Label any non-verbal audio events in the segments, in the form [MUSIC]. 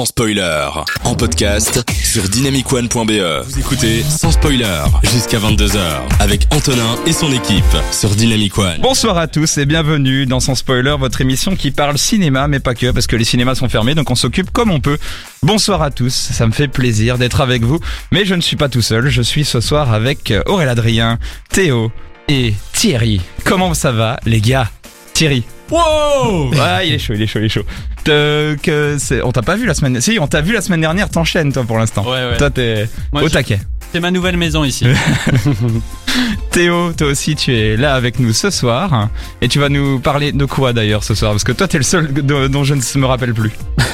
sans spoiler. En podcast sur dynamicone.be. Vous écoutez sans spoiler jusqu'à 22h avec Antonin et son équipe sur Dynamic One. Bonsoir à tous et bienvenue dans Sans Spoiler, votre émission qui parle cinéma, mais pas que, parce que les cinémas sont fermés, donc on s'occupe comme on peut. Bonsoir à tous, ça me fait plaisir d'être avec vous, mais je ne suis pas tout seul, je suis ce soir avec Aurélien Adrien, Théo et Thierry. Comment ça va, les gars? Thierry Wow Ouais, il est chaud, il est chaud, il est chaud. Que c'est- on t'a pas vu la semaine. Si, on t'a vu la semaine dernière. T'enchaînes toi pour l'instant. Ouais, ouais. Toi t'es Moi, au je- taquet. C'est ma nouvelle maison ici. [LAUGHS] Théo, toi aussi tu es là avec nous ce soir et tu vas nous parler de quoi d'ailleurs ce soir? Parce que toi t'es le seul de- dont je ne me rappelle plus. [LAUGHS]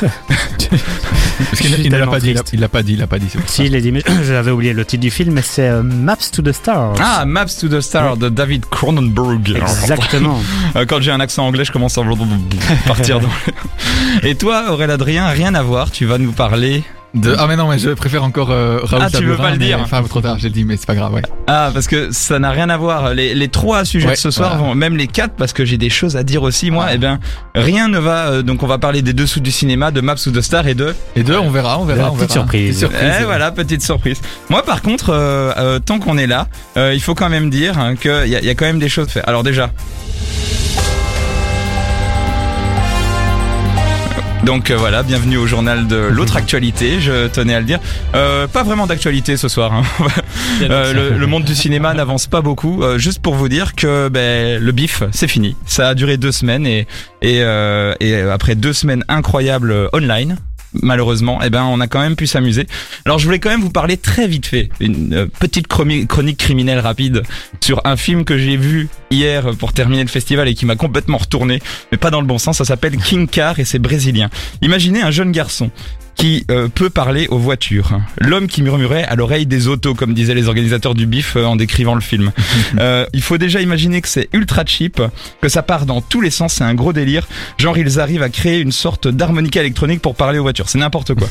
Parce qu'il Je suis il l'a tellement pas dit, il a- triste. il l'a pas dit, il l'a pas dit. c'est pour ça. Si, il l'a dit, mais [CLEARS THROAT] j'avais oublié le titre du film, mais c'est euh, Maps to the Stars. Ah, Maps to the Star de David Cronenberg. Exactement. [LAUGHS] Euh, Quand j'ai un accent anglais, je commence à partir dans. Et toi, Aurélien Adrien, rien à voir. Tu vas nous parler. De- Ah mais non, mais je préfère encore euh, Raoul Ah, tu veux pas le mais- dire Enfin, trop tard, j'ai dit, mais c'est pas grave, ouais. Ah, parce que ça n'a rien à voir. Les, les trois sujets Ouais, de ce soir, voilà. vont, même les quatre, parce que j'ai des choses à dire aussi, moi, Ah. eh bien, rien ne va. euh, donc, on va parler des dessous du cinéma, de Maps ou de Star et de. Et deux, on verra, on verra, on petite verra. surprise. Petite surprise. Eh, voilà, petite surprise. Moi, par contre, euh, euh, tant qu'on est là, euh, il faut quand même dire hein, qu'il y, y a quand même des choses à faire. Alors, déjà. Donc euh, voilà, bienvenue au journal de l'autre [LAUGHS] actualité, je tenais à le dire. Euh, pas vraiment d'actualité ce soir. hein. [LAUGHS] Euh, le, le monde du cinéma [LAUGHS] n'avance pas beaucoup. Euh, juste pour vous dire que ben, le bif, c'est fini. Ça a duré deux semaines et, et, euh, et après deux semaines incroyables online. Malheureusement, eh ben, on a quand même pu s'amuser. Alors, je voulais quand même vous parler très vite fait, une euh, petite chronique criminelle rapide sur un film que j'ai vu hier pour terminer le festival et qui m'a complètement retourné, mais pas dans le bon sens. Ça s'appelle King Car et c'est brésilien. Imaginez un jeune garçon qui euh, peut parler aux voitures. L'homme qui murmurait à l'oreille des autos, comme disaient les organisateurs du bif euh, en décrivant le film. [LAUGHS] Euh, il faut déjà imaginer que c'est ultra cheap, que ça part dans tous les sens, c'est un gros délire. Genre ils arrivent à créer une sorte d'harmonica électronique pour parler aux voitures, c'est n'importe quoi.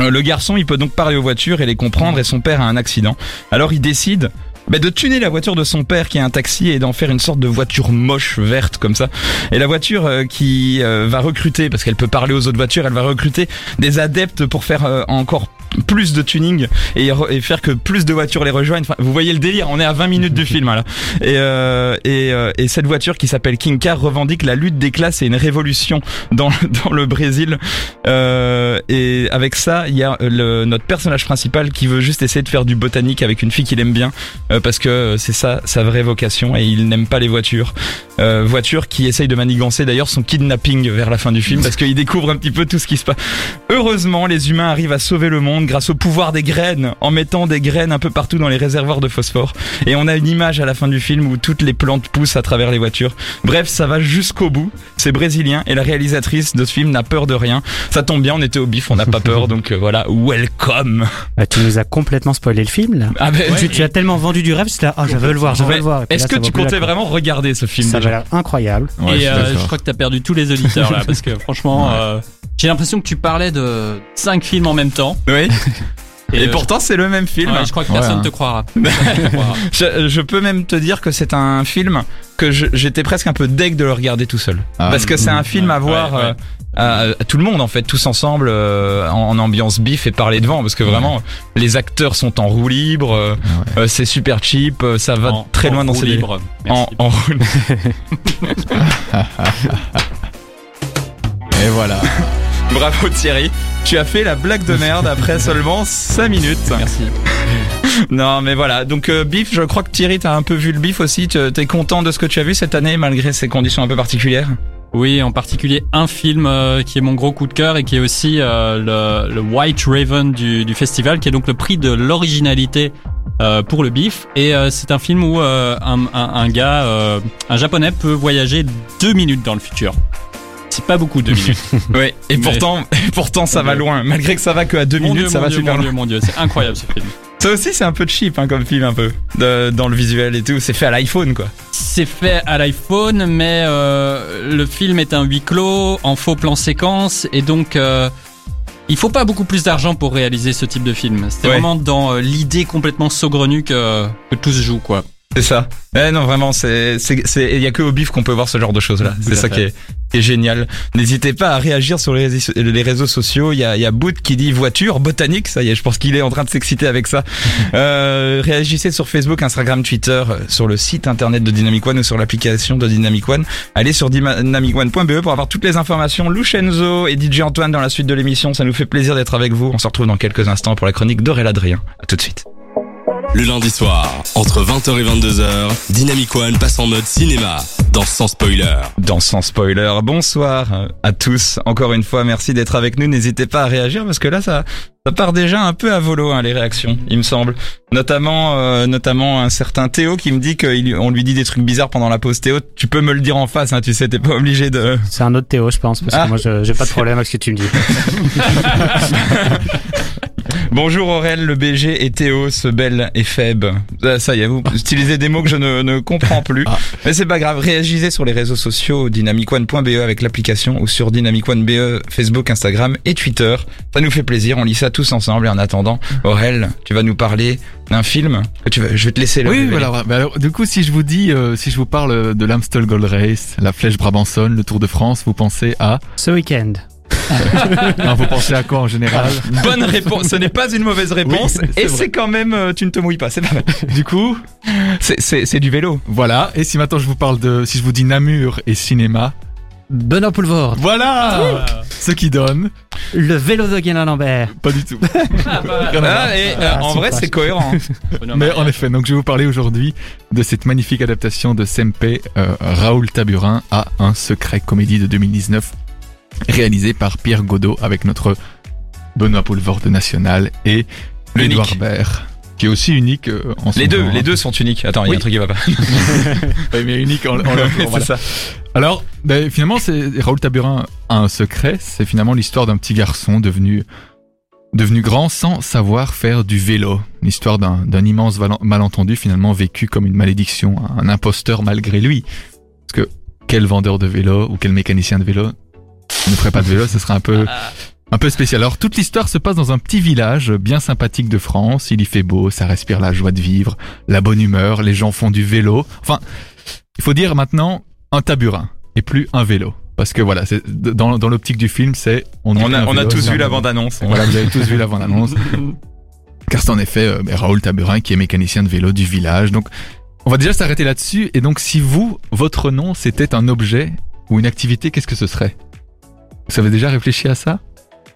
Euh, Le garçon, il peut donc parler aux voitures et les comprendre et son père a un accident. Alors il décide bah, de tuner la voiture de son père qui est un taxi et d'en faire une sorte de voiture moche verte comme ça. Et la voiture euh, qui euh, va recruter, parce qu'elle peut parler aux autres voitures, elle va recruter des adeptes pour faire euh, encore plus de tuning et, re- et faire que plus de voitures les rejoignent. Enfin, vous voyez le délire, on est à 20 minutes du film là. Et, euh, et, euh, et cette voiture qui s'appelle King Car revendique la lutte des classes et une révolution dans, [LAUGHS] dans le Brésil. Euh, et avec ça, il y a le, notre personnage principal qui veut juste essayer de faire du botanique avec une fille qu'il aime bien euh, parce que c'est ça sa vraie vocation et il n'aime pas les voitures. Euh, voiture qui essaye de manigancer d'ailleurs son kidnapping vers la fin du film parce qu'il découvre un petit peu tout ce qui se passe. Heureusement, les humains arrivent à sauver le monde grâce au pouvoir des graines, en mettant des graines un peu partout dans les réservoirs de phosphore. Et on a une image à la fin du film où toutes les plantes poussent à travers les voitures. Bref, ça va jusqu'au bout. C'est brésilien et la réalisatrice de ce film n'a peur de rien. Ça tombe bien, on était au bif, on n'a pas peur, [LAUGHS] donc euh, voilà, welcome. Bah, tu nous as complètement spoilé le film, là. Ah ben, tu, tu as tellement vendu du rêve, c'était là, ah, je veux le voir, je veux le voir. Est-ce que tu comptais vraiment regarder ce film Ça déjà va l'air incroyable. Ouais, et euh, je crois que t'as perdu tous les auditeurs là parce que franchement, euh, j'ai l'impression que tu parlais de cinq films en même temps. Oui. [LAUGHS] Et, euh, pourtant, c'est le même film. ouais, je crois que Ouais, personne hein. te croira. Personne te croira. [LAUGHS] Je, je peux même te dire que c'est un film que j'étais presque un peu deg de le regarder tout seul. Ah, Parce que c'est un film à voir ouais. euh, à, à tout le monde en fait, tous ensemble euh, en, en ambiance bif et parler devant. Parce que vraiment, les acteurs sont en roue libre, euh, ouais. euh, c'est super cheap, euh, ça va En- très en loin dans délires. libre. En, en roue [LAUGHS] Et voilà. Bravo Thierry, tu as fait la blague de merde après [LAUGHS] seulement 5 minutes. Merci. [LAUGHS] Non mais voilà, donc euh, Bif, je crois que Thierry t'as un peu vu le Bif aussi, t'es content de ce que tu as vu cette année malgré ces conditions un peu particulières? Oui, en particulier un film euh, qui est mon gros coup de cœur et qui est aussi euh, le, le White Raven du, du festival, qui est donc le prix de l'originalité euh, pour le bif. Et euh, c'est un film où euh, un, un, un gars, euh, un japonais, peut voyager deux minutes dans le futur. C'est pas beaucoup deux minutes. [LAUGHS] Oui, et Mais- pourtant, et [LAUGHS] pourtant ça va loin, malgré que ça va que à 2 Mon minutes, Dieu, ça va Dieu, super mon loin. Dieu, mon Dieu, c'est incroyable ce film. Ça aussi c'est un peu cheap hein, comme film un peu, de- dans le visuel et tout, c'est fait à l'iPhone quoi. C'est fait à l'iPhone, mais euh, le film est un huis clos en faux plan séquence et donc euh, il faut pas beaucoup plus d'argent pour réaliser ce type de film. C'était Ouais. vraiment dans euh, l'idée complètement saugrenue que, que tout se joue quoi. C'est ça. Eh non, vraiment, c'est, c'est, c'est, il y a que au bif qu'on peut voir ce genre de choses là. C'est ça qui est, qui est génial. N'hésitez pas à réagir sur les réseaux, les réseaux sociaux. Il y a, il y a Boot qui dit voiture, botanique. Ça y est, je pense qu'il est en train de s'exciter avec ça. [LAUGHS] euh, réagissez sur Facebook, Instagram, Twitter, euh, sur le site internet de Dynamic One ou sur l'application de Dynamic One. Allez sur dynamicone.be pour avoir toutes les informations. Lucenzo et DJ Antoine dans la suite de l'émission. Ça nous fait plaisir d'être avec vous. On se retrouve dans quelques instants pour la chronique d'Aurélien Adrien. À tout de suite. Le lundi soir, entre 20h et 22h, Dynamic One passe en mode cinéma, dans Sans Spoiler. Dans Sans Spoiler, bonsoir à tous. Encore une fois, merci d'être avec nous. N'hésitez pas à réagir parce que là, ça, ça part déjà un peu à volo, hein, les réactions, il me semble. Notamment, euh, notamment un certain Théo qui me dit qu'on lui dit des trucs bizarres pendant la pause. Théo, tu peux me le dire en face, hein, tu sais, t'es pas obligé de... C'est un autre Théo, je pense, parce Ah. que moi, je- j'ai pas de problème avec ce que tu me dis. [LAUGHS] Bonjour Aurel, le BG et Théo, ce bel et faible. Ah, Ça y est, vous utilisez des mots que je ne, ne comprends plus. Ah. Mais c'est pas grave, réagissez sur les réseaux sociaux dynamicone.be avec l'application ou sur dynamicone.be, Facebook, Instagram et Twitter. Ça nous fait plaisir, on lit ça tous ensemble et en attendant, Aurel, tu vas nous parler d'un film que tu vas, je vais te laisser le Oui, voilà. Bah alors, du coup, si je vous dis, euh, si je vous parle de l'Amstel Gold Race, la Flèche Brabançonne, le Tour de France, vous pensez à, Ce week-end. [LAUGHS] non, vous pensez à quoi en général Bonne réponse, ce n'est pas une mauvaise réponse Oui, et c'est quand même, euh, tu ne te mouilles pas, c'est pas mal. [LAUGHS] Du coup, C'est- du vélo. voilà. Et si maintenant je vous parle de, si je vous dis Namur et cinéma, Benoît Poulvord. voilà ce qui donne. Le vélo de Guénin Lambert. Pas du tout. [LAUGHS] Ah, et, euh, Ah, en vrai, c'est cohérent. Mais en effet, donc je vais vous parler aujourd'hui de cette magnifique adaptation de Sempe euh, Raoul Taburin à Un secret comédie de 2019 réalisée par Pierre Godot avec notre Benoît Poulvord national et. Edouard Baird qui est aussi unique euh, en son Les deux, les deux sont uniques. Attends, il y a Oui. un truc qui va pas. [LAUGHS] Ouais, mais unique en, en [LAUGHS] c'est voilà. ça. Alors, ben, finalement, c'est Raoul Taburin a un secret. C'est finalement l'histoire d'un petit garçon devenu devenu grand sans savoir faire du vélo. L'histoire d'un immense malentendu finalement vécu comme une malédiction, un imposteur malgré lui. Parce que quel vendeur de vélo ou quel mécanicien de vélo ne ferait pas de vélo Ce serait un peu un peu spécial. Alors toute l'histoire se passe dans un petit village bien sympathique de France. Il y fait beau, ça respire la joie de vivre, la bonne humeur. Les gens font du vélo. Enfin, il faut dire maintenant un taburin et plus un vélo. Parce que voilà, c'est dans, dans l'optique du film, c'est On a, on a tous vu la bande-annonce. Voilà, vous avez tous vu la bande-annonce. [LAUGHS] Car c'est en effet euh, ben, Raoul Taburin qui est mécanicien de vélo du village. Donc, on va déjà s'arrêter là-dessus. Et donc, si vous, votre nom, c'était un objet ou une activité, qu'est-ce que ce serait? Vous avez déjà réfléchi à ça?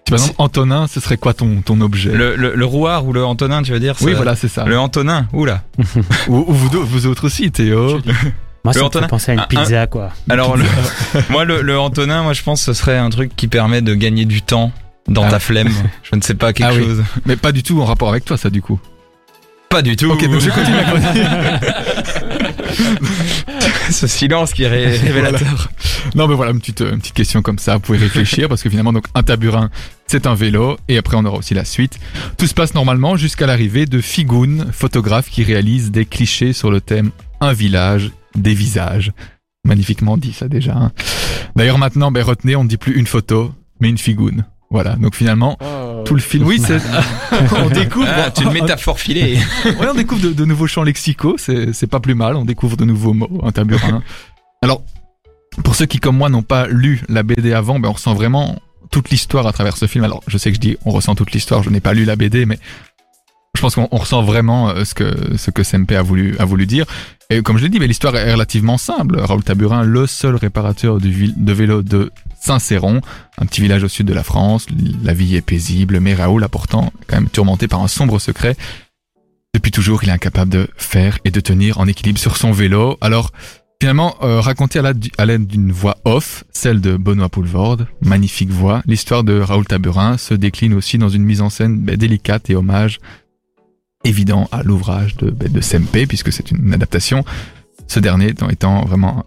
Par exemple, Antonin, ce serait quoi ton, ton objet? Le, le, le rouard ou le Antonin, tu veux dire? Oui, voilà, c'est ça. Le Antonin, oula. [LAUGHS] Ou, ou vous, autres aussi, Théo. Moi, Le ça me fait penser à une Un- pizza, quoi. [LAUGHS] Alors, le- moi, le, le Antonin, moi, je pense que ce serait un truc qui permet de gagner du temps dans Ah. ta flemme. [LAUGHS] Je ne sais pas, quelque Ah oui. chose. Mais pas du tout en rapport avec toi, ça, du coup. Pas du tout. Ok, donc je continue chronique. [LAUGHS] Ce silence qui est ré- révélateur. Non, mais voilà, une petite, une petite question comme ça. Vous pouvez réfléchir parce que finalement, donc, un taburin, c'est un vélo. Et après, on aura aussi la suite. Tout se passe normalement jusqu'à l'arrivée de Figoun, photographe qui réalise des clichés sur le thème Un village, des visages. Magnifiquement dit, ça déjà. hein. D'ailleurs, maintenant, ben, retenez, on ne dit plus une photo, mais une Figoun. Voilà. Donc finalement, tout le film. Oui, c'est, [LAUGHS] on découvre. Ah, une métaphore filée. [LAUGHS] Ouais, on découvre de, de nouveaux champs lexicaux, c'est, pas plus mal, on découvre de nouveaux mots, un taburin. Alors, pour ceux qui, comme moi, n'ont pas lu la BD avant, ben, on ressent vraiment toute l'histoire à travers ce film. Alors, je sais que je dis on ressent toute l'histoire, je n'ai pas lu la BD, mais je pense qu'on on ressent vraiment euh, ce que, ce que Sempe a voulu, a voulu dire. Et comme je l'ai dit, mais l'histoire est relativement simple. Raoul Taburin, le seul réparateur de vélo de Saint-Céron, un petit village au sud de la France. La vie est paisible, mais Raoul pourtant quand même tourmenté par un sombre secret. Depuis toujours, il est incapable de faire et de tenir en équilibre sur son vélo. Alors, finalement, euh, raconté à l'aide d'une voix off, celle de Benoît Poulvord, magnifique voix, l'histoire de Raoul Taburin se décline aussi dans une mise en scène ben, délicate et hommage évident à l'ouvrage de, ben, de Sempe, puisque c'est une adaptation. Ce dernier étant, vraiment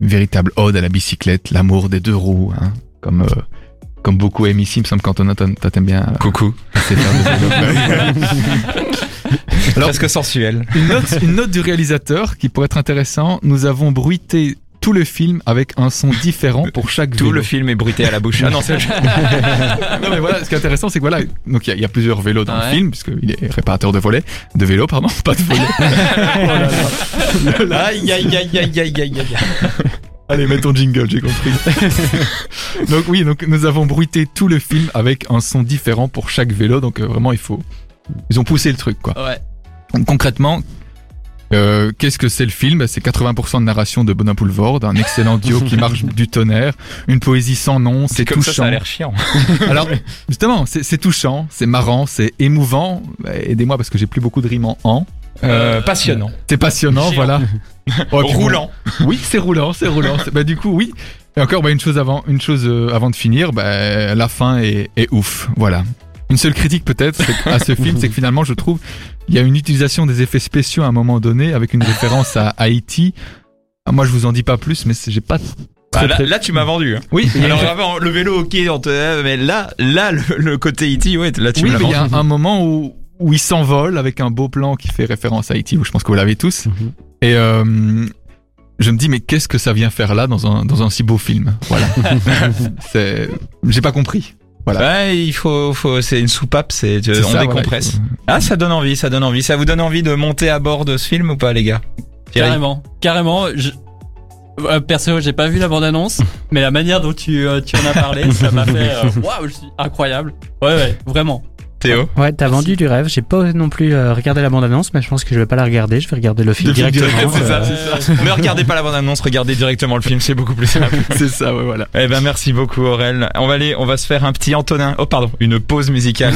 véritable ode à la bicyclette, l'amour des deux roues, hein, comme, euh, comme beaucoup aiment ici. Il me semble qu'Antonin, toi, t'aimes bien euh, Coucou. [LAUGHS] Alors- Presque sensuel. Une note, une note du réalisateur qui pourrait être intéressant. Nous avons bruité tout le film avec un son différent pour chaque Tout vélo. le film est bruité à la bouche. Ah non, c'est [LAUGHS] non mais voilà, ce qui est intéressant, c'est que voilà, donc il y, a- il y a plusieurs vélos dans Ouais. le film, puisqu'il est réparateur de volets, de vélos, pardon, [LAUGHS] pas de volets. [LAUGHS] Aïe, aïe, aïe, aïe, aïe, aïe, aïe. Allez, mets ton jingle, j'ai compris. donc oui, donc nous avons bruité tout le film avec un son différent pour chaque vélo, donc euh, vraiment il faut, ils ont poussé le truc quoi. Ouais. Donc concrètement, euh, qu'est-ce que c'est le film? C'est 80% de narration de Bonin Poulvord, un excellent duo qui marche du tonnerre, une poésie sans nom, c'est Comme ça, touchant. ça a l'air chiant. [LAUGHS] Alors, justement, c'est touchant, c'est marrant, c'est émouvant. Bah, Aidez-moi parce que j'ai plus beaucoup de rimes en en. Euh, passionnant. C'est passionnant, Chiant. voilà. [LAUGHS] Oh, bon, Roulant. oui, c'est roulant, c'est roulant. Bah du coup, oui. Et encore, bah, une chose avant, une chose euh, avant de finir, bah, la fin est, est ouf. Voilà. Une seule critique peut-être à ce film, c'est que finalement, je trouve, il y a une utilisation des effets spéciaux à un moment donné avec une référence à Haïti. Ah, Moi, je vous en dis pas plus, mais c'est- j'ai pas. Bah, là, tu m'as vendu. hein. Oui, [LAUGHS] Alors avant, le vélo, ok, on te- mais là, là, le, le côté E.T., ouais, là, tu oui, l'as mais il y vendu. a un, moment où, où il s'envole avec un beau plan qui fait référence à Haïti, où je pense que vous l'avez tous. Mhm. Et euh, je me dis, mais qu'est-ce que ça vient faire là dans un, dans un si beau film? Voilà. [LAUGHS] c'est, j'ai pas compris. Voilà. Ouais, il faut, faut, c'est une soupape, c'est, C'est on ça, décompresse. Ah, ça donne envie, ça donne envie. Ça vous donne envie de monter à bord de ce film ou pas, les gars? Thierry? Carrément, carrément. Je... Euh, perso, j'ai pas vu la bande-annonce, mais la manière dont tu, euh, tu en as parlé, ça m'a fait euh, [LAUGHS] waouh, je suis incroyable. Ouais, ouais, vraiment. Théo Ouais, t'as vendu du rêve. J'ai pas non plus euh, regardé la bande-annonce, mais je pense que je vais pas la regarder. Je vais regarder le film directement. C'est ça, euh, c'est ça. Ne regardez pas la bande-annonce, regardez directement le film, c'est beaucoup plus simple. [LAUGHS] C'est ça, ouais, voilà. Eh ben merci beaucoup Aurel. On va aller, on va se faire un petit Antonin. Oh pardon, une pause musicale.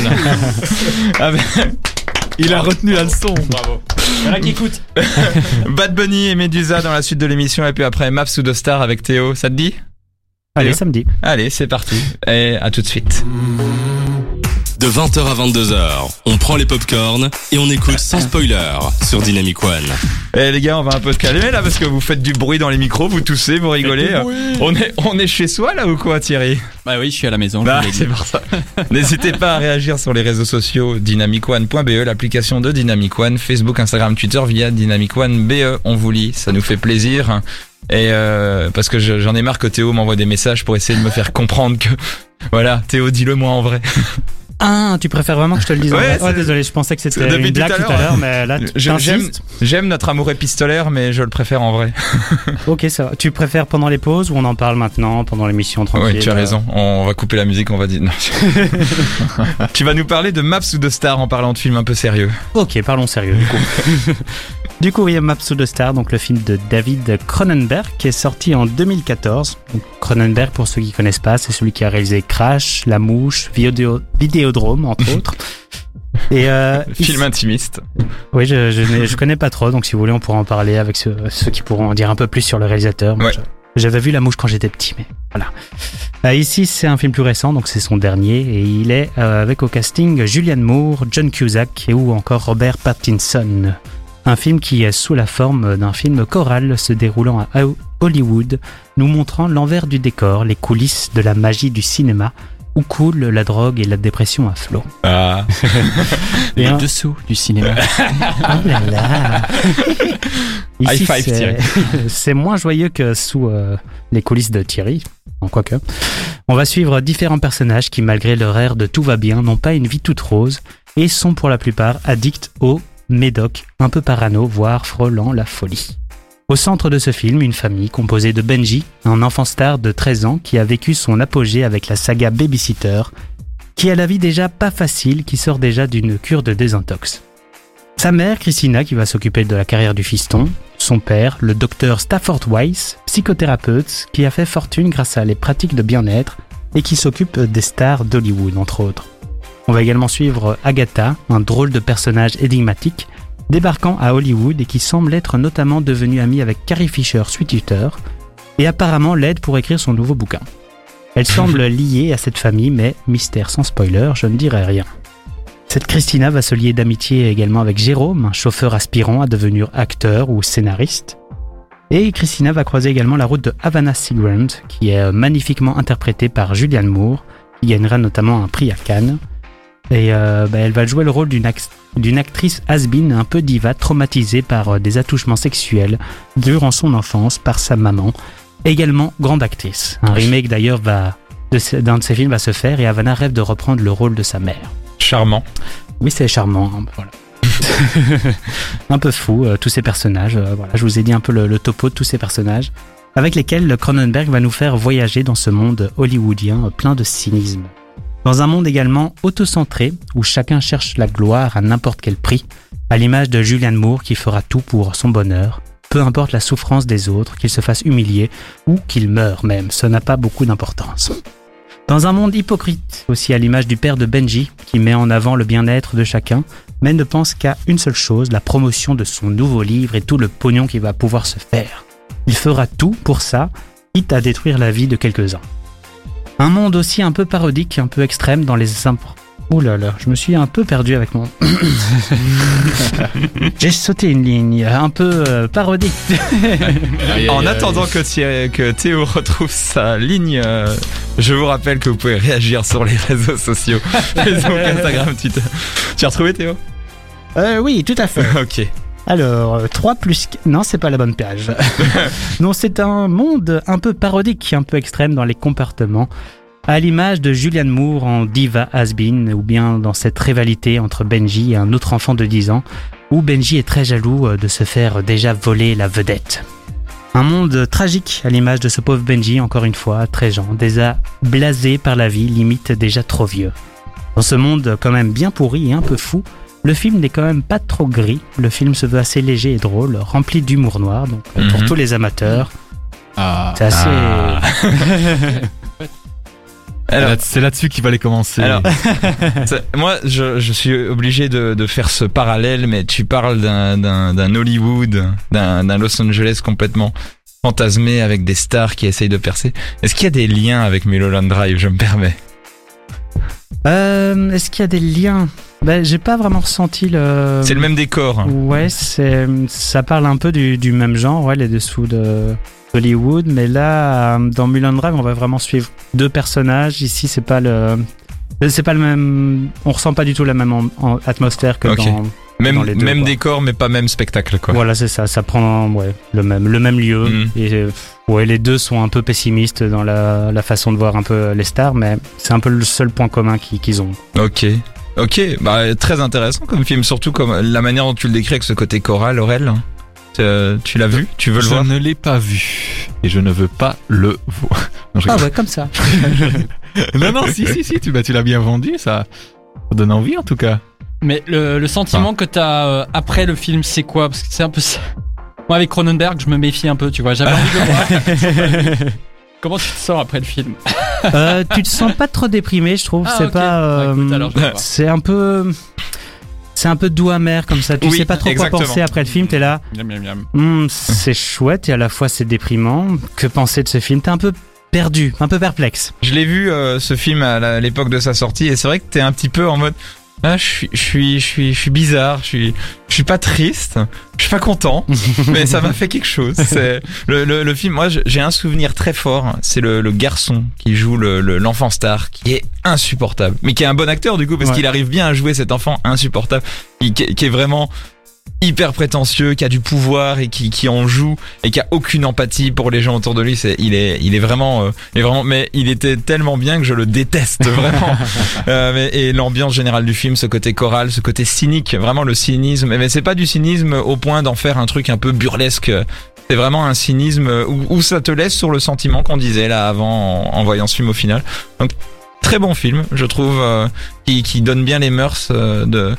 Avec [LAUGHS] Il a retenu la leçon. Bravo. Voilà qui écoute. [LAUGHS] Bad Bunny et Medusa dans la suite de l'émission et puis après Maps ou Star avec Théo. Ça te dit Allez, samedi. Allez, c'est parti. Et à tout de suite. De 20h à 22h, on prend les popcorns et on écoute sans spoiler sur Dynamic One. Eh les gars, on va un peu se calmer là parce que vous faites du bruit dans les micros, vous toussez, vous rigolez. On est, on est chez soi là ou quoi Thierry? Bah oui, je suis à la maison. Bah, c'est pour ça. [LAUGHS] N'hésitez pas à réagir sur les réseaux sociaux dynamicone.be, l'application de Dynamic One, Facebook, Instagram, Twitter via Dynamic One BE. On vous lit, ça nous fait plaisir. Et euh, parce que je- j'en ai marre que Théo m'envoie des messages pour essayer de me faire comprendre que [LAUGHS] voilà, Théo, dis-le moi en vrai. [LAUGHS] Ah, tu préfères vraiment que je te le dise en Ouais, c'est- Ouais, désolé, je pensais que c'était depuis une tout blague à tout à l'heure. l'heure, mais là, [LAUGHS] Je- j'aime- t'insistes. J'aime notre amour épistolaire, mais je le préfère en vrai. [LAUGHS] Ok, ça va. Tu préfères pendant les pauses ou on en parle maintenant, pendant l'émission tranquille Oui, tu as euh, raison. On va couper la musique, on va dire. non. [LAUGHS] tu vas nous parler de Maps ou de Star en parlant de films un peu sérieux? Ok, parlons sérieux du coup. Du coup, oui, Maps the Star, donc le film de David Cronenberg qui est sorti en 2014. Donc, Cronenberg, pour ceux qui connaissent pas, c'est celui qui a réalisé Crash, La Mouche, Vidéo- Vidéodrome, entre [LAUGHS] autres. Et euh, Film intimiste. oui, je, je, je connais pas trop, donc si vous voulez, on pourra en parler avec ceux, ceux qui pourront en dire un peu plus sur le réalisateur. Ouais. J'avais vu La Mouche quand j'étais petit, mais voilà. Euh, ici, c'est un film plus récent, donc c'est son dernier, et il est euh, avec au casting Julianne Moore, John Cusack et ou encore Robert Pattinson. Un film qui est sous la forme d'un film choral se déroulant à Hollywood, nous montrant l'envers du décor, les coulisses de la magie du cinéma, où coule la drogue et la dépression à flot. Ah. Et un- dessous du cinéma. [LAUGHS] Oh là là High Ici, five, c'est- Thierry. [LAUGHS] C'est moins joyeux que sous euh, les coulisses de Thierry, en quoi que. On va suivre différents personnages qui, malgré leur air de tout va bien, n'ont pas une vie toute rose et sont pour la plupart addicts au médoc, un peu parano, voire frôlant la folie. Au centre de ce film, une famille composée de Benji, un enfant star de 13 ans qui a vécu son apogée avec la saga Babysitter, qui a la vie déjà pas facile, qui sort déjà d'une cure de désintox. Sa mère, Christina, qui va s'occuper de la carrière du fiston. Son père, le docteur Stafford Weiss, psychothérapeute, qui a fait fortune grâce à les pratiques de bien-être et qui s'occupe des stars d'Hollywood, entre autres. On va également suivre Agatha, un drôle de personnage énigmatique, débarquant à Hollywood et qui semble être notamment devenue amie avec Carrie Fisher, suite et apparemment l'aide pour écrire son nouveau bouquin. Elle [LAUGHS] semble liée à cette famille, mais mystère sans spoiler, je ne dirai rien. Cette Christina va se lier d'amitié également avec Jérôme, un chauffeur aspirant à devenir acteur ou scénariste. Et Christina va croiser également la route de Havana Seagrand, qui est euh, magnifiquement interprétée par Julianne Moore, qui gagnera notamment un prix à Cannes. Et euh, bah, elle va jouer le rôle d'une act- d'une actrice has-been un peu diva, traumatisée par euh, des attouchements sexuels durant son enfance par sa maman, également grande actrice. Un remake d'ailleurs va d'un de ses films va se faire et Havana rêve de reprendre le rôle de sa mère. Charmant. Oui, c'est charmant. hein, voilà. [LAUGHS] un peu fou, euh, tous ces personnages. euh, voilà, je vous ai dit un peu le, le topo de tous ces personnages, avec lesquels le Cronenberg va nous faire voyager dans ce monde hollywoodien plein de cynisme. Dans un monde également autocentré, où chacun cherche la gloire à n'importe quel prix, à l'image de Julianne Moore qui fera tout pour son bonheur, peu importe la souffrance des autres, qu'il se fasse humilier ou qu'il meure même, ça n'a pas beaucoup d'importance. Dans un monde hypocrite, aussi à l'image du père de Benji, qui met en avant le bien-être de chacun, mais ne pense qu'à une seule chose, la promotion de son nouveau livre et tout le pognon qu'il va pouvoir se faire. Il fera tout pour ça, quitte à détruire la vie de quelques-uns. Un monde aussi un peu parodique, un peu extrême dans les impro... Ouh là là, je me suis un peu perdu avec mon... [LAUGHS] J'ai sauté une ligne, un peu euh, parodique. En attendant que, Thierry- que Théo retrouve sa ligne, euh, je vous rappelle que vous pouvez réagir sur les réseaux sociaux. [LAUGHS] Facebook, Instagram, Twitter. Tu as retrouvé Théo? Euh, oui, tout à fait. [LAUGHS] Ok. Alors, euh, 3 plus... qu- Non, c'est pas la bonne page. [LAUGHS] non, c'est un monde un peu parodique, un peu extrême dans les comportements. À l'image de Julianne Moore en Diva Has-Been, ou bien dans cette rivalité entre Benji et un autre enfant de 10 ans, où Benji est très jaloux euh, de se faire déjà voler la vedette. Un monde tragique à l'image de ce pauvre Benji, encore une fois, très jeune, déjà blasé par la vie, limite déjà trop vieux. Dans ce monde quand même bien pourri et un peu fou, le film n'est quand même pas trop gris. Le film se veut assez léger et drôle, rempli d'humour noir. Donc euh, pour Mhm. tous les amateurs, Ah. c'est assez. Ah. [LAUGHS] C'est là-dessus qu'il va les commencer. Alors, [LAUGHS] ça- moi, je, je suis obligé de, de faire ce parallèle, mais tu parles d'un- Hollywood, d'un d'un Los Angeles complètement fantasmé avec des stars qui essayent de percer. Est-ce qu'il y a des liens avec Mulholland Drive Je me permets? Euh, Est-ce qu'il y a des liens? Ben, J'ai pas vraiment ressenti le. C'est le même décor. Ouais, c'est ça parle un peu du, du même genre, ouais, les dessous de Hollywood, mais là, euh, dans Mulholland Drive, on va vraiment suivre deux personnages. Ici, c'est pas le, c'est pas le même, on ressent pas du tout la même en- en- atmosphère que dans. Même, dans les deux, même quoi. décor, mais pas même spectacle, quoi. Voilà, c'est ça, ça prend ouais, le même, le même lieu. Mhm. Et ouais, les deux sont un peu pessimistes dans la, la façon de voir un peu les stars, mais c'est un peu le seul point commun qu'ils qu'ils ont. Ok. Ok, bah très intéressant comme film, surtout comme la manière dont tu le décris avec ce côté choral, Aurel. Tu, tu l'as vu? Tu veux le je voir? ne l'ai pas vu et je ne veux pas le voir. Non, je Ah ouais, comme ça. [LAUGHS] non, non, si, si, si, tu, bah, tu l'as bien vendu, ça, ça donne envie en tout cas. Mais le, le sentiment que t'as euh, après le film, c'est quoi? Parce que c'est un peu ça. Moi, avec Cronenberg, je me méfie un peu, tu vois. J'avais envie de le voir. [LAUGHS] Comment tu te sens après le film Euh, tu te sens pas trop déprimé, je trouve. Ah, c'est pas. Bah, euh, c'est un peu. C'est un peu doux amer comme ça. Tu Oui, sais pas trop exactement. quoi penser après le film. T'es là. Miam, miam, miam. Hmm, c'est chouette et à la fois c'est déprimant. Que penser de ce film? T'es un peu perdu, un peu perplexe. Je l'ai vu euh, ce film à l'époque de sa sortie et c'est vrai que t'es un petit peu en mode ah, je suis je suis je suis je suis bizarre, je suis je suis pas triste, je suis pas content, [LAUGHS] mais ça m'a fait quelque chose. C'est le, le, le film. Moi, j'ai un souvenir très fort. C'est le, le garçon qui joue le le- l'enfant star, qui est insupportable, mais qui est un bon acteur du coup parce Ouais. qu'il arrive bien à jouer cet enfant insupportable, qui est vraiment hyper prétentieux, qui a du pouvoir et qui, qui en joue et qui a aucune empathie pour les gens autour de lui. C'est, il est, il est vraiment, euh, il est vraiment, mais il était tellement bien que je le déteste [LAUGHS] vraiment. Euh, mais, et l'ambiance générale du film, ce côté choral, ce côté cynique, vraiment le cynisme. Mais c'est pas du cynisme au point d'en faire un truc un peu burlesque. C'est vraiment un cynisme où, où ça te laisse sur le sentiment qu'on disait là avant en, en voyant ce film au final. Donc très bon film, je trouve, euh, qui, qui donne bien les mœurs euh, de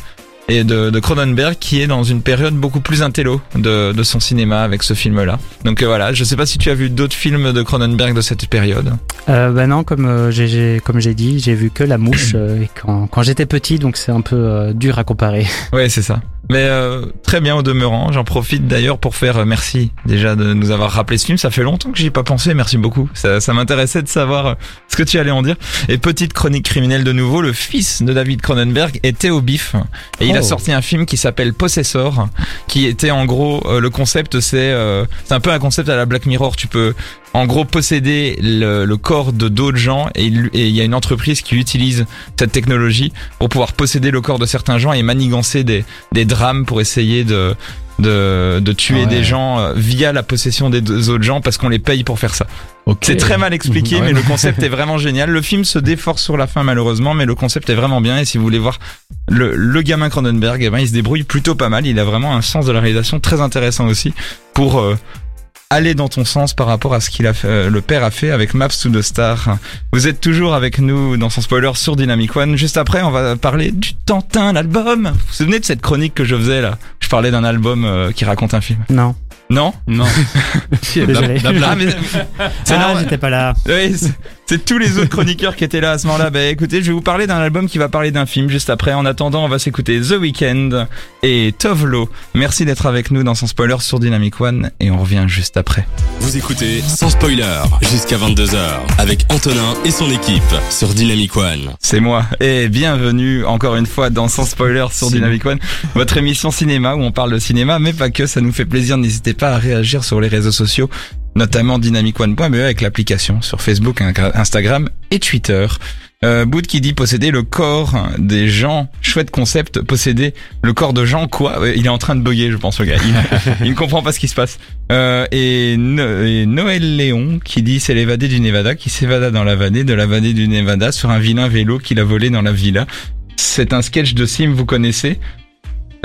et de, de Cronenberg qui est dans une période beaucoup plus intello de, de son cinéma avec ce film-là. Donc euh, voilà, je sais pas si tu as vu d'autres films de Cronenberg de cette période. Euh, bah non, comme euh, j'ai- j'ai comme j'ai dit, j'ai vu que la mouche euh, et quand, quand j'étais petit, donc c'est un peu euh, dur à comparer. Ouais, c'est ça. Mais euh, très bien au demeurant. J'en profite d'ailleurs pour faire euh, merci déjà de nous avoir rappelé ce film. Ça fait longtemps que j'y ai pas pensé. Merci beaucoup. Ça, ça m'intéressait de savoir euh, ce que tu allais en dire. Et petite chronique criminelle de nouveau. Le fils de David Cronenberg était au bif et il a Oh. sorti un film qui s'appelle Possessor, qui était en gros euh, le concept. C'est euh, c'est un peu un concept à la Black Mirror. Tu peux en gros posséder le, le corps de d'autres gens et il y a une entreprise qui utilise cette technologie pour pouvoir posséder le corps de certains gens et manigancer des, des drames pour essayer de de, de tuer Ouais. des gens euh, via la possession des deux autres gens parce qu'on les paye pour faire ça. Ok. C'est très mal expliqué, mais le concept est vraiment génial. Le film se déforce sur la fin malheureusement, mais le concept est vraiment bien. Et si vous voulez voir le, le gamin Cronenberg, eh ben, il se débrouille plutôt pas mal. Il a vraiment un sens de la réalisation très intéressant aussi pour euh, aller dans ton sens par rapport à ce qu'il a fait, euh, le père a fait avec Maps to the Star. Vous êtes toujours avec nous dans son spoiler sur Dynamic One. Juste après, on va parler du Tantin, l'album. Vous vous souvenez de cette chronique que je faisais là? Je parlais d'un album euh, qui raconte un film. Non, Non? Non. [LAUGHS] désolé. Ah, mais c'est Ah, normal. j'étais pas là. Oui, c'est- c'est tous les autres chroniqueurs qui étaient là à ce moment-là. Bah écoutez, je vais vous parler d'un album qui va parler d'un film juste après. En attendant, on va s'écouter The Weeknd et Tovlo. Merci d'être avec nous dans son spoiler sur Dynamic One et on revient juste après. Vous écoutez sans spoiler jusqu'à 22h avec Antonin et son équipe sur Dynamic One. C'est moi et bienvenue encore une fois dans Sans Spoiler sur Ciné. Dynamic One, votre émission cinéma où on parle de cinéma, mais pas que, ça nous fait plaisir. N'hésitez pas à réagir sur les réseaux sociaux, notamment dynamicone.be avec l'application sur Facebook, Instagram et Twitter. Euh, Boot qui dit posséder le corps des gens. Chouette concept, posséder le corps de gens quoi? Ouais, Il est en train de bugger, je pense, le gars. [LAUGHS] Il, ne comprend pas ce qui se passe. Euh, et, No- et Noël Léon qui dit c'est l'évadé du Nevada qui s'évada dans la vallée de la vallée du Nevada sur un vilain vélo qu'il a volé dans la villa. C'est un sketch de Sim, vous connaissez?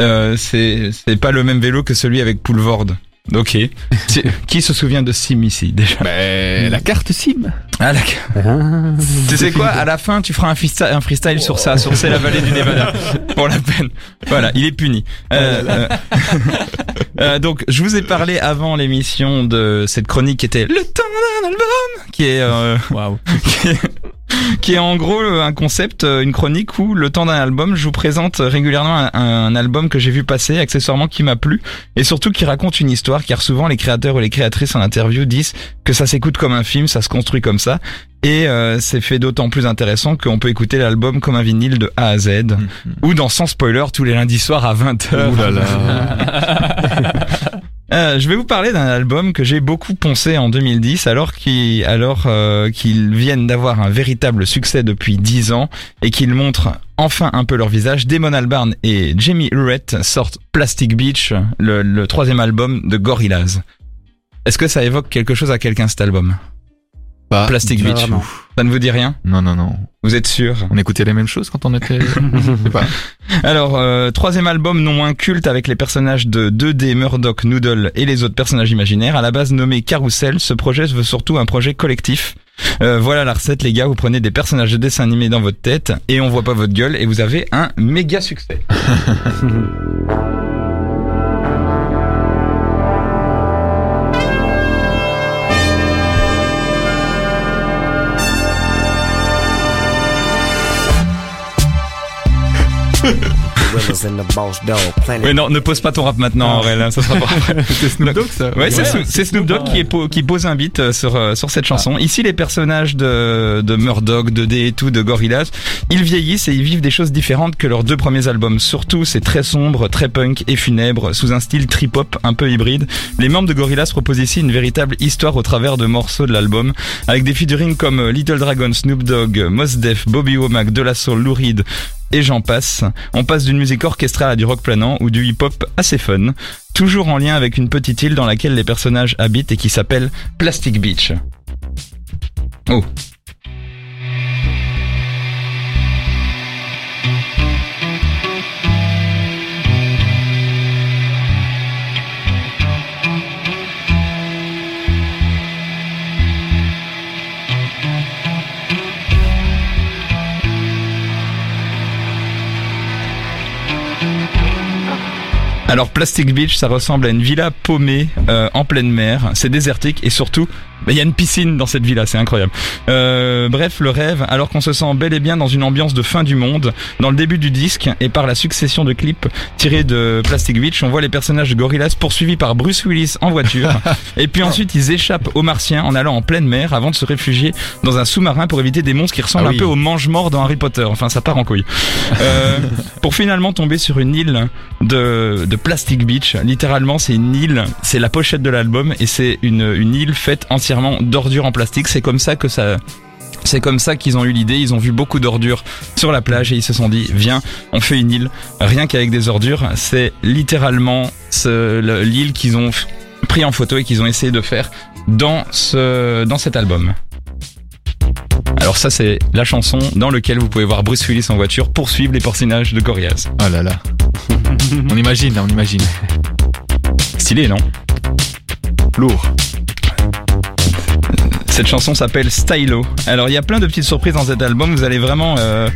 Euh, C'est c'est pas le même vélo que celui avec Poulvord. Ok. [LAUGHS] Qui se souvient de Sim ici déjà Ben, la carte SIM. ah, la- Ah. tu sais quoi À la fin, tu feras un freestyle, un freestyle sur ça, sur c'est la vallée du Nevada, [LAUGHS] pour la peine. Voilà, il est puni. Euh, euh, [LAUGHS] euh, donc, je vous ai parlé avant l'émission de cette chronique qui était le temps d'un album, qui est, euh, Waouh. est, [LAUGHS] qui est en gros un concept, euh, une chronique où le temps d'un album, je vous présente régulièrement un, un album que j'ai vu passer, accessoirement qui m'a plu, et surtout qui raconte une histoire, car souvent les créateurs ou les créatrices en interview disent que ça s'écoute comme un film, ça se construit comme ça, et euh, c'est fait d'autant plus intéressant qu'on peut écouter l'album comme un vinyle de A à Z, ou dans Sans Spoiler tous les lundis soirs à 20h. Ouh là là. [LAUGHS] Euh, je vais vous parler d'un album que j'ai beaucoup poncé en 2010 alors qu'il alors euh, qu'ils viennent d'avoir un véritable succès depuis 10 ans et qu'ils montrent enfin un peu leur visage. Damon Albarn et Jamie Hurrett sortent Plastic Beach, le, le troisième album de Gorillaz. Est-ce que ça évoque quelque chose à quelqu'un cet album? Pas Plastic Beach. vraiment. Ça ne vous dit rien? Non, non, non. Vous êtes sûr On écoutait les mêmes choses quand on était. [LAUGHS] Je sais pas. Alors, euh, troisième album non moins culte avec les personnages de 2D, Murdoch, Noodle et les autres personnages imaginaires. À la base nommé Carousel, ce projet veut surtout un projet collectif. Euh, voilà la recette les gars, vous prenez des personnages de dessin animé dans votre tête et on voit pas votre gueule et vous avez un méga succès. [LAUGHS] Ouais non, ne pose pas ton rap maintenant Aurel, hein, ça sera pas. [LAUGHS] C'était Snoop Dogg, ça. Ouais, c'est Ouais, Snoop- c'est c'est Snoop Dogg qui, est po- qui pose un beat euh, sur, euh, sur cette chanson. Ici, les personnages de, de Murdoch, de D et tout, de Gorillaz, ils vieillissent et ils vivent des choses différentes que leurs deux premiers albums. Surtout, c'est très sombre, très punk et funèbre, sous un style trip-hop un peu hybride. Les membres de Gorillaz proposent ici une véritable histoire au travers de morceaux de l'album, avec des figurines comme euh, Little Dragon, Snoop Dogg, Mos Def, Bobby Womack, De La Soul, Lou Reed, et j'en passe. On passe d'une musique orchestrale à du rock planant ou du hip-hop assez fun, toujours en lien avec une petite île dans laquelle les personnages habitent et qui s'appelle Plastic Beach. Oh. Alors Plastic Beach, ça ressemble à une villa paumée euh, en pleine mer. C'est désertique et surtout, il y a une piscine dans cette villa, c'est incroyable. Euh, bref, le rêve, alors qu'on se sent bel et bien dans une ambiance de fin du monde. Dans le début du disque et par la succession de clips tirés de Plastic Beach, on voit les personnages de Gorillaz poursuivis par Bruce Willis en voiture. [LAUGHS] et puis ensuite, ils échappent aux Martiens en allant en pleine mer avant de se réfugier dans un sous-marin pour éviter des monstres qui ressemblent Ah oui. un peu aux mange-morts dans Harry Potter. Enfin, ça part en couille. Euh, pour finalement tomber sur une île de, de Plastic Beach. Littéralement, c'est une île, c'est la pochette de l'album et c'est une, une île faite entièrement d'ordures en plastique. C'est comme ça que ça C'est comme ça qu'ils ont eu l'idée, ils ont vu beaucoup d'ordures sur la plage et ils se sont dit, viens, on fait une île, rien qu'avec des ordures. C'est littéralement ce- l'île qu'ils ont pris en photo et qu'ils ont essayé de faire dans, ce, dans cet album. Alors ça c'est la chanson dans laquelle vous pouvez voir Bruce Willis en voiture poursuivre les personnages de Gorillaz. Oh là là. [LAUGHS] on imagine, on imagine. Stylé, non? Lourd. Cette chanson s'appelle Stylo. Alors il y a plein de petites surprises dans cet album, vous allez vraiment euh,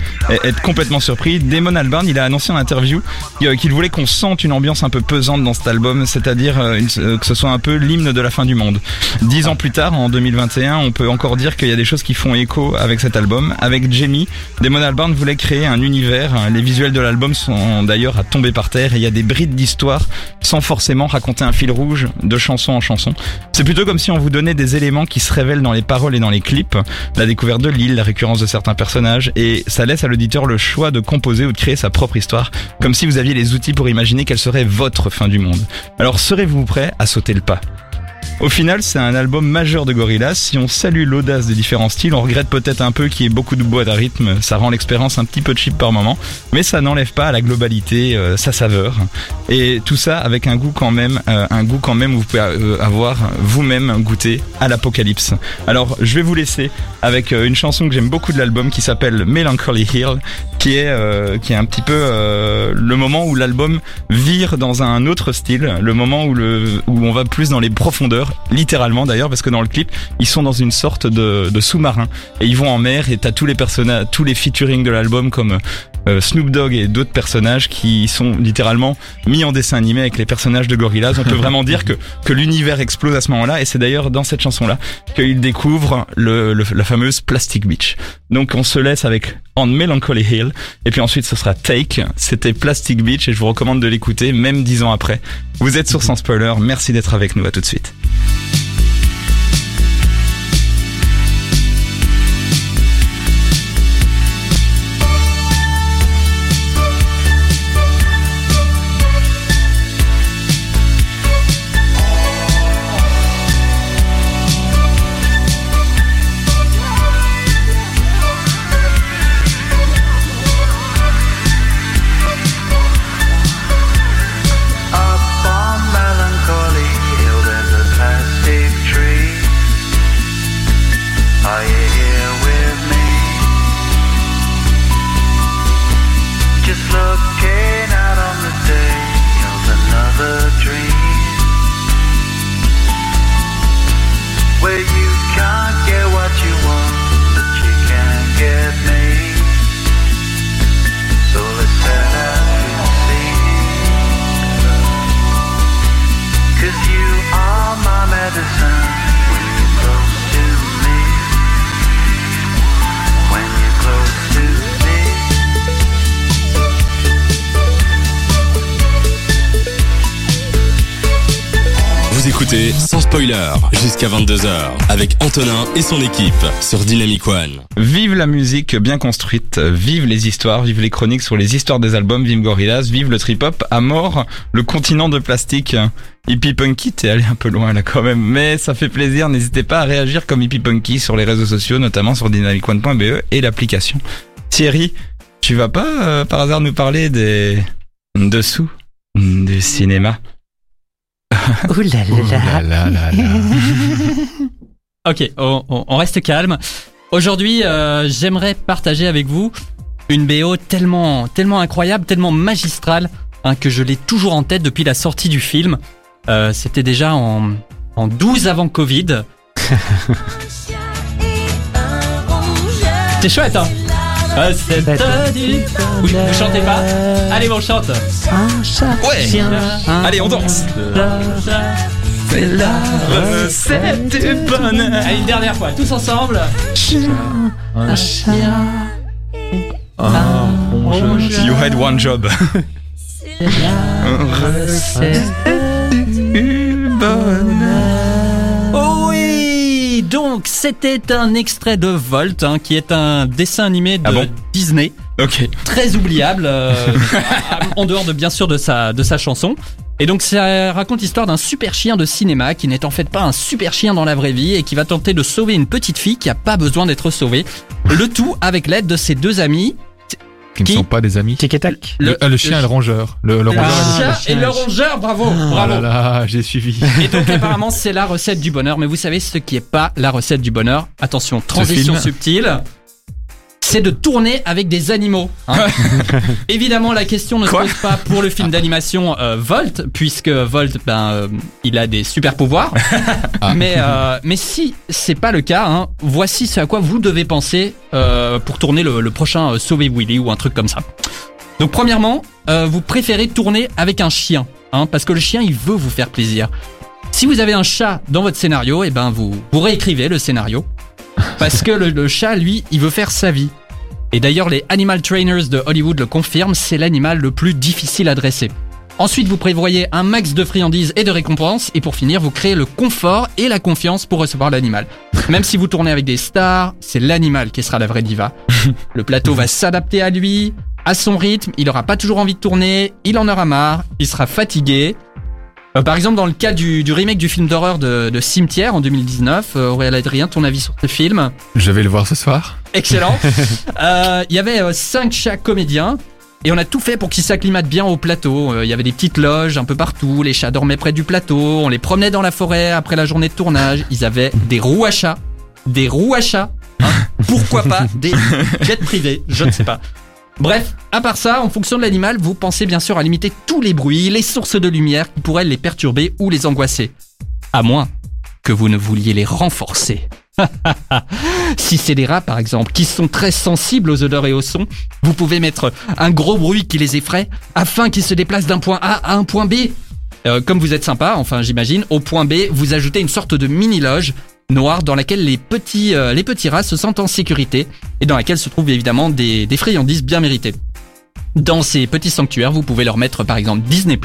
être complètement surpris. Damon Albarn, il a annoncé en interview euh, qu'il voulait qu'on sente une ambiance un peu pesante dans cet album, c'est-à-dire euh, que ce soit un peu l'hymne de la fin du monde. Dix ans plus tard, en 2021, on peut encore dire qu'il y a des choses qui font écho avec cet album. Avec Jamie, Damon Albarn voulait créer un univers. Les visuels de l'album sont d'ailleurs à tomber par terre et il y a des brides d'histoire sans forcément raconter un fil rouge de chanson en chanson. C'est plutôt comme si on vous donnait des éléments qui se révèlent dans les paroles et dans les clips, la découverte de l'île, la récurrence de certains personnages, et ça laisse à l'auditeur le choix de composer ou de créer sa propre histoire, comme si vous aviez les outils pour imaginer quelle serait votre fin du monde. Alors serez-vous prêt à sauter le pas? Au final, c'est un album majeur de Gorillaz. Si on salue l'audace des différents styles, on regrette peut-être un peu qu'il y ait beaucoup de boîtes à rythme. Ça rend l'expérience un petit peu cheap par moment, mais ça n'enlève pas à la globalité euh, sa saveur. Et tout ça avec un goût quand même, euh, un goût quand même où vous pouvez euh, avoir vous-même goûté à l'apocalypse. Alors, je vais vous laisser avec une chanson que j'aime beaucoup de l'album qui s'appelle Melancholy Hill, qui est qui est un petit peu le moment où l'album vire dans un autre style, le moment où où on va plus dans les profondeurs, littéralement d'ailleurs, parce que dans le clip ils sont dans une sorte de, de sous-marin. Et ils vont en mer et t'as tous les personnages, tous les featuring de l'album comme euh, Snoop Dogg et d'autres personnages qui sont littéralement mis en dessin animé avec les personnages de Gorillaz. On peut [LAUGHS] vraiment dire que que l'univers explose à ce moment-là et c'est d'ailleurs dans cette chanson-là qu'il découvre le, le- la fameuse Plastic Beach. Donc on se laisse avec On Melancholy Hill et puis ensuite ce sera Take. C'était Plastic Beach et je vous recommande de l'écouter même dix ans après. Vous êtes sur Sans Spoiler. Merci d'être avec nous. À tout de suite. Jusqu'à 22h avec Antonin et son équipe sur Dynamic One. Vive la musique bien construite, vive les histoires, vive les chroniques sur les histoires des albums, vive Gorillaz, vive le trip-hop, à mort le continent de plastique. Hippie Punky, t'es allé un peu loin là quand même, mais ça fait plaisir, n'hésitez pas à réagir comme Hippie Punky sur les réseaux sociaux, notamment sur dynamicone.be et l'application. Thierry, tu vas pas euh, par hasard nous parler des dessous du cinéma? [LAUGHS] Ouh là Ouh là là. là là là. [LAUGHS] Ok, on, on- on reste calme. Aujourd'hui, euh, j'aimerais partager avec vous une BO tellement, tellement incroyable, tellement magistrale, hein, que je l'ai toujours en tête depuis la sortie du film. Euh, C'était déjà en, en 12 avant Covid. [LAUGHS] C'est chouette, hein? Ah, c'est du... Oui, vous chantez pas Allez, on chante. Un chat, Ouais. chien, un Allez, on danse. C'est la recette du bonheur Allez, une dernière fois, tous ensemble. Un chien, Ah, bon jeu. You had one job. [LAUGHS] Oh oui Donc c'était un extrait de Volt, hein, qui est un dessin animé de Ah bon Disney. Ok. très oubliable, euh, [LAUGHS] en dehors de bien sûr de sa, de sa chanson. Et donc ça raconte l'histoire d'un super chien de cinéma qui n'est en fait pas un super chien dans la vraie vie et qui va tenter de sauver une petite fille qui a pas besoin d'être sauvée. Le tout avec l'aide de ses deux amis, Qui ne sont pas des amis. Tic et tac. Le, ah, le chien et le rongeur. Le, le le rongeur. et le- chat et le rongeur, bravo, Oh bravo. là là, j'ai suivi. Et donc apparemment c'est la recette du bonheur, mais vous savez ce qui est pas la recette du bonheur? Attention, transition subtile. C'est de tourner avec des animaux. hein. [LAUGHS] Évidemment, la question ne Quoi se pose pas pour le film d'animation euh, Volt, puisque Volt, ben, euh, il a des super pouvoirs. [LAUGHS] Ah. Mais, euh, mais si c'est pas le cas, hein, voici ce à quoi vous devez penser euh, pour tourner le, le prochain euh, Sauver Willy ou un truc comme ça. Donc, premièrement, euh, vous préférez tourner avec un chien, hein, parce que le chien, il veut vous faire plaisir. Si vous avez un chat dans votre scénario, et ben vous, vous réécrivez le scénario. Parce que le, le chat, lui, il veut faire sa vie. Et d'ailleurs, les animal trainers de Hollywood le confirment, c'est l'animal le plus difficile à dresser. Ensuite, vous prévoyez un max de friandises et de récompenses. Et pour finir, vous créez le confort et la confiance pour recevoir l'animal. [LAUGHS] Même si vous tournez avec des stars, c'est l'animal qui sera la vraie diva. [LAUGHS] Le plateau va s'adapter à lui, à son rythme. Il aura pas toujours envie de tourner. Il en aura marre. Il sera fatigué. Euh, par exemple, dans le cas du, du remake du film d'horreur de, de Cimetière en 2019, euh, Aurélien Adrien, ton avis sur ce film? Je vais le voir ce soir. Excellent. [LAUGHS] Euh, Il y avait euh, cinq chats comédiens. Et on a tout fait pour qu'ils s'acclimatent bien au plateau. Euh, Il y avait des petites loges un peu partout. Les chats dormaient près du plateau. On les promenait dans la forêt après la journée de tournage. Ils avaient des roues à chat. Des roues à chat. hein. Pourquoi pas des [LAUGHS] jets privés? Je ne sais pas. Bref, à part ça, en fonction de l'animal, vous pensez bien sûr à limiter tous les bruits, les sources de lumière qui pourraient les perturber ou les angoisser. À moins que vous ne vouliez les renforcer. [LAUGHS] si c'est des rats par exemple, qui sont très sensibles aux odeurs et aux sons, vous pouvez mettre un gros bruit qui les effraie afin qu'ils se déplacent d'un point A à un point B. Euh, comme vous êtes sympa, enfin j'imagine, au point B, vous ajoutez une sorte de mini-loge noire dans laquelle les petits, euh, les petits rats se sentent en sécurité et dans laquelle se trouvent évidemment des, des friandises bien méritées. Dans ces petits sanctuaires, vous pouvez leur mettre par exemple Disney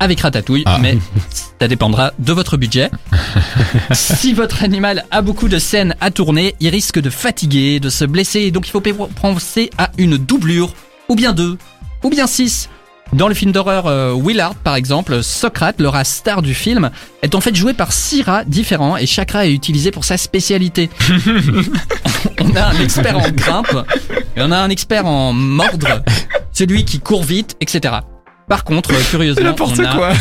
avec Ratatouille, Ah. mais ça dépendra de votre budget. [LAUGHS] si votre animal a beaucoup de scènes à tourner, il risque de fatiguer, de se blesser, donc il faut penser à une doublure, ou bien deux, ou bien six. Dans le film d'horreur euh, Willard, par exemple, Socrate, le rat star du film, est en fait joué par six rats différents et chaque rat est utilisé pour sa spécialité. [LAUGHS] on a un expert en grimpe, et on a un expert en mordre, celui qui court vite, etc. Par contre, euh, curieusement, on a- quoi.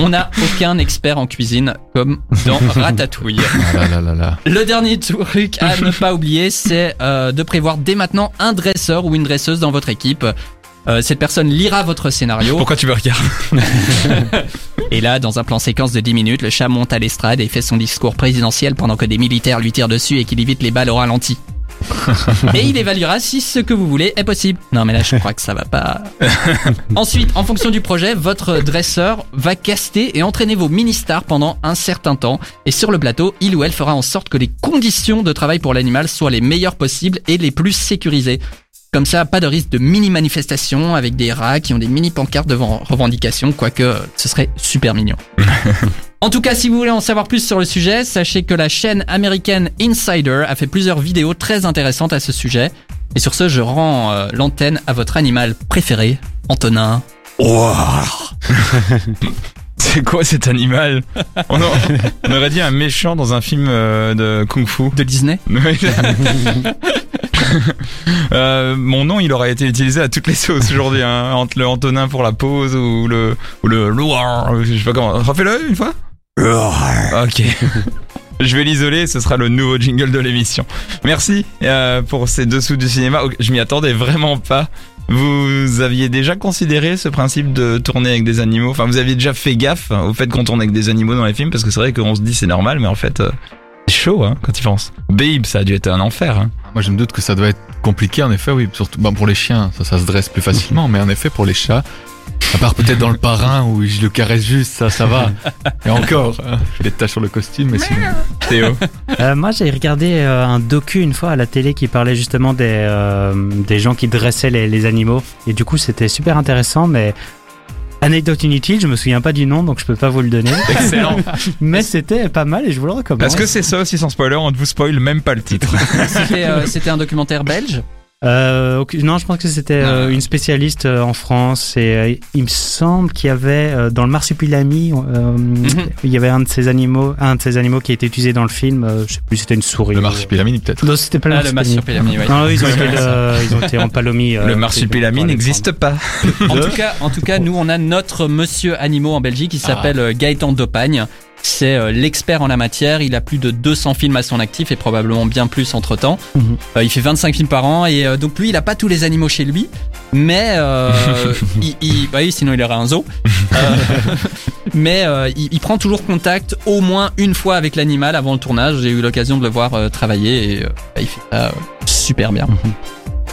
on n'a aucun expert en cuisine comme dans [LAUGHS] Ratatouille. Ah là là là là. Le dernier truc à ne pas oublier, c'est euh, de prévoir dès maintenant un dresseur ou une dresseuse dans votre équipe. Euh, cette personne lira votre scénario Pourquoi tu me regardes [LAUGHS] et là, dans un plan séquence de 10 minutes, le chat monte à l'estrade et fait son discours présidentiel pendant que des militaires lui tirent dessus et qu'il évite les balles au ralenti. [LAUGHS] et il évaluera si ce que vous voulez est possible. Non mais là je crois que ça va pas. [LAUGHS] Ensuite, en fonction du projet, votre dresseur va caster et entraîner vos mini-stars pendant un certain temps. Et sur le plateau, il ou elle fera en sorte que les conditions de travail pour l'animal soient les meilleures possibles et les plus sécurisées. Comme ça, pas de risque de mini-manifestation avec des rats qui ont des mini-pancartes devant revendication, quoique euh, ce serait super mignon. [LAUGHS] En tout cas, si vous voulez en savoir plus sur le sujet, sachez que la chaîne américaine Insider a fait plusieurs vidéos très intéressantes à ce sujet. Et sur ce, je rends euh, l'antenne à votre animal préféré, Antonin. [LAUGHS] [LAUGHS] C'est quoi cet animal [LAUGHS] on, aurait dit un méchant dans un film euh, de kung-fu. De Disney. [LAUGHS] Euh, mon nom, il aurait été utilisé à toutes les sauces aujourd'hui, hein, entre le Antonin pour la pause ou le ou le je sais pas comment. Refais-le une fois. Ok. Je vais l'isoler, ce sera le nouveau jingle de l'émission. Merci euh, pour ces dessous du cinéma. Je m'y attendais vraiment pas. Vous aviez déjà considéré ce principe de tourner avec des animaux? Enfin, vous aviez déjà fait gaffe au fait qu'on tourne avec des animaux dans les films Parce que c'est vrai qu'on se dit c'est normal, mais en fait, euh, c'est chaud hein, quand tu penses. Babe, ça a dû être un enfer. Hein. Moi, je me doute que ça doit être compliqué, en effet, oui. Surtout bah, pour les chiens, ça, ça se dresse plus facilement, [LAUGHS] mais en effet, pour les chats, à part peut-être dans le parrain où je le caresse juste, ça, ça va. Et encore, hein, je fais des taches sur le costume, mais sinon. Théo Euh, moi, j'ai regardé euh, un docu une fois à la télé qui parlait justement des, euh, des gens qui dressaient les, les animaux. Et du coup, c'était super intéressant, mais anecdote inutile, je me souviens pas du nom, donc je peux pas vous le donner. Excellent. [LAUGHS] mais c'était pas mal et je vous le recommande. Parce que c'est ça aussi sans spoiler, on ne vous spoil même pas le titre. C'était euh, c'était un documentaire belge Euh, non, je pense que c'était euh, Ah. une spécialiste euh, en France et euh, il me semble qu'il y avait euh, dans le marsupilami, euh, Mhm. il y avait un de ces animaux, un de ces animaux qui a été utilisé dans le film. euh, je sais plus, c'était une souris. Le marsupilami peut-être. Non, c'était pas le Ah, le marsupilami. ouais. Non, ils ont été, euh, ils ont été empalomie. euh, Le marsupilami n'existe pas. En tout cas, en tout cas, nous on a notre monsieur animaux en Belgique qui s'appelle euh, Gaëtan Dopagne. C'est euh, l'expert en la matière. Il a plus de 200 films à son actif et probablement bien plus entre temps. Mhm. il fait 25 films par an et euh, donc lui, il a pas tous les animaux chez lui, mais euh, [LAUGHS] il, il- bah oui, sinon il aurait un zoo. [LAUGHS] Euh, [LAUGHS] mais euh, il, il prend toujours contact au moins une fois avec l'animal avant le tournage. J'ai eu l'occasion de le voir euh, travailler et euh, bah, il fait ça euh, super bien.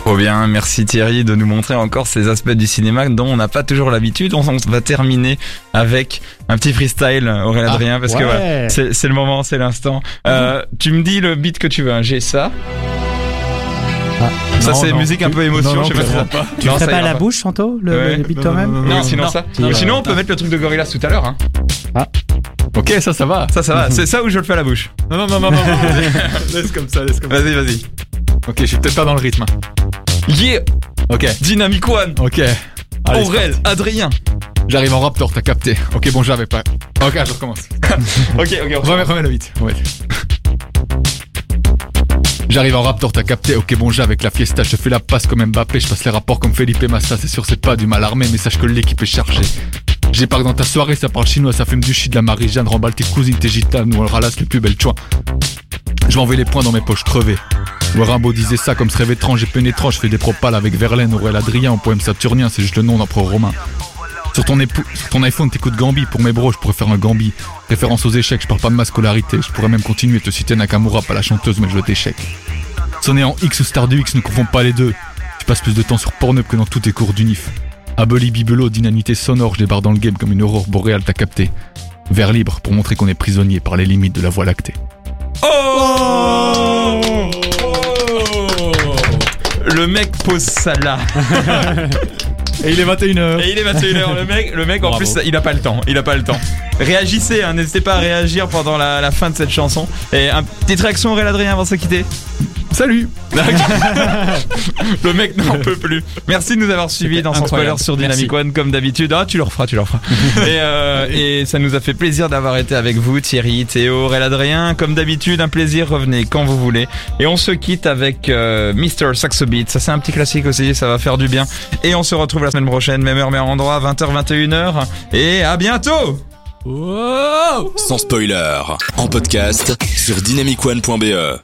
Trop bien, merci Thierry de nous montrer encore ces aspects du cinéma dont on n'a pas toujours l'habitude. On, va terminer avec un petit freestyle, Aurélien Ah, Adrien, parce que voilà, c'est le moment, c'est l'instant. Euh, tu me dis le beat que tu veux, hein. j'ai ça. Ça Non, c'est musique un peu émotion, Non, non, je sais pas si ça- Tu Non, ça pas à la bouche, Santo, le, Ouais. le beat toi-même non, sinon non, ça. non, sinon non, on peut mettre le truc de Gorillaz tout à l'heure. Hein. Ok, ça, ça va. Ça, ça va. [LAUGHS] C'est ça où je le fais à la bouche. Non, non, non, non, non. [LAUGHS] laisse comme ça, laisse comme ça. Vas-y, vas-y. Ok, je suis peut-être pas dans le rythme. Yeah, Ok, Dynamic One, ok. Allez, Aurel, Adrien. J'arrive en raptor, t'as capté. Ok, bon, j'avais pas. Ok, je recommence. [LAUGHS] Ok, ok, on Remets, remets le 8. Ouais. J'arrive en raptor, t'as capté. Ok, bon, j'ai avec la fiesta. Je fais la passe comme Mbappé. Je passe les rapports comme Felipe Massa. C'est sûr, c'est pas du mal armé, mais sache que l'équipe est chargée. Que dans ta soirée, ça parle chinois, ça fume du shit, de la Marie-Jeanne, remballe tes cousines, tes gitanes, ou on ralasse les plus belles choix. Je m'envoie les points dans mes poches crevées. Le Rimbaud disait ça comme ce rêve étrange et pénétrant. Je fais des propales avec Verlaine, Aurel Adrien, en poème saturnien, c'est juste le nom d'empereur romain. Sur ton, iPhone, t'écoutes Gambi. Pour mes bros, je pourrais faire un Gambi. Référence aux échecs, je parle pas de ma scolarité. Je pourrais même continuer te citer Nakamura, pas la chanteuse, mais le jeu d'échecs. Sonner en X ou Star du X, ne confonds pas les deux. Tu passes plus de temps sur Pornhub que dans tous tes cours d'unif. Aboli Bibelot, d'inanité sonore, je débarque dans le game comme une aurore boréale, t'as capté. Vers libre pour montrer qu'on est prisonnier par les limites de la voie lactée. Oh Le mec pose ça là. Et il est 21h. Et il est 21h. Le mec, le mec en Bravo. plus, il a pas le temps. Il a pas le temps. Réagissez, hein, n'hésitez pas à réagir pendant la, la fin de cette chanson. Et un petite réaction, Aurélien Adrien, avant de se quitter. Salut [LAUGHS] Le mec n'en peut plus. Merci de nous avoir suivis dans son spoiler sur Dynamic Merci. One comme d'habitude. Ah, tu le referas, tu le referas. [LAUGHS] et, euh, et ça nous a fait plaisir d'avoir été avec vous, Thierry, Théo, Aurélien Adrien. Comme d'habitude, un plaisir. Revenez quand vous voulez. Et on se quitte avec euh, Mr. Saxo Beat. Ça, c'est un petit classique aussi. Ça va faire du bien. Et on se retrouve la semaine prochaine, même heure, même endroit, 20h, 21h. Et à bientôt! Sans spoiler, en podcast sur dynamicone.be.